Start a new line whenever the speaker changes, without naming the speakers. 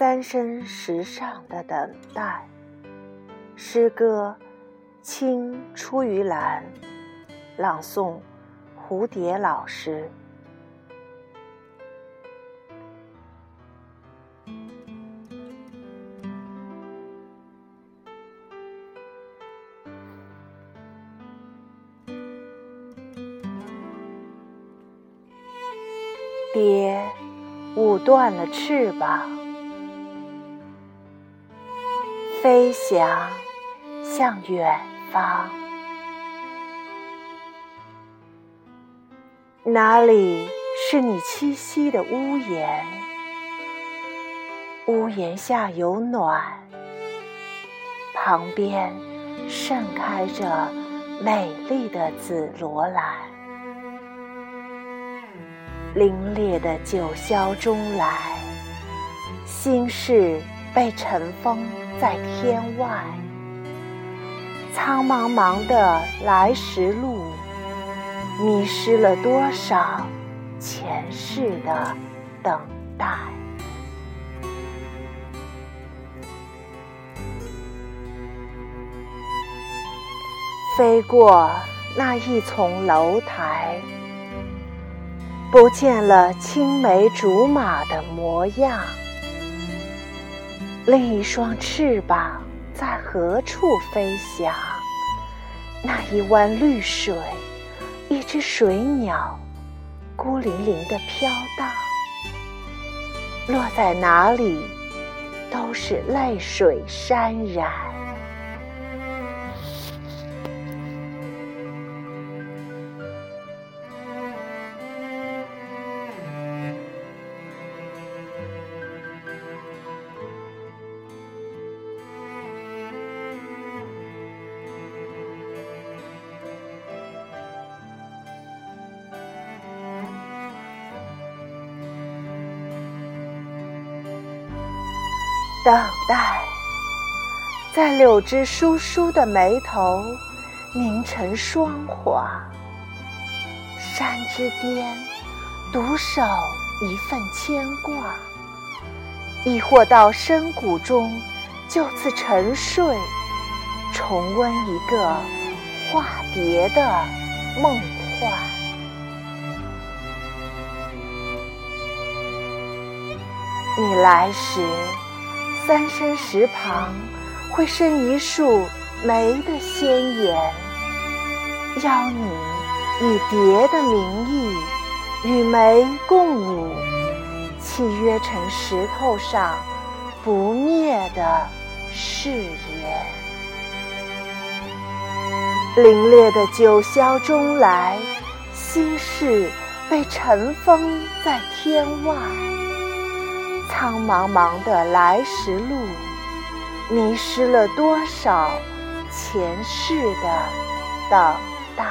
三生石上的等待。诗歌，青出于蓝。朗诵，蝴蝶老师。蝶舞断了翅膀，飞翔向远方。哪里是你栖息的屋檐？屋檐下有暖，旁边盛开着美丽的紫罗兰。凛冽的九霄中来，心事被尘封在天外。苍茫茫的来时路，迷失了多少前世的等待？飞过那一丛楼台。不见了青梅竹马的模样，另一双翅膀在何处飞翔？那一湾绿水，一只水鸟，孤零零的飘荡，落在哪里，都是泪水潸然。等待，在柳枝疏疏的眉头凝成霜华。山之巅，独守一份牵挂；亦或到深谷中，就此沉睡，重温一个化蝶的梦幻。你来时。三生石旁会生一树梅的鲜艳，邀你以蝶的名义与梅共舞，契约成石头上不灭的誓言。凛冽的九霄中来，心事被尘封在天外。苍茫茫的来时路，迷失了多少前世的等待？